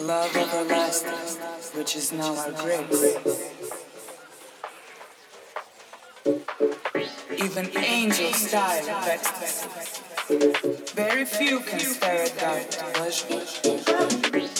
Love everlasting, which is now our grace. Even angels style of. Very few can stare at doubt pleasure.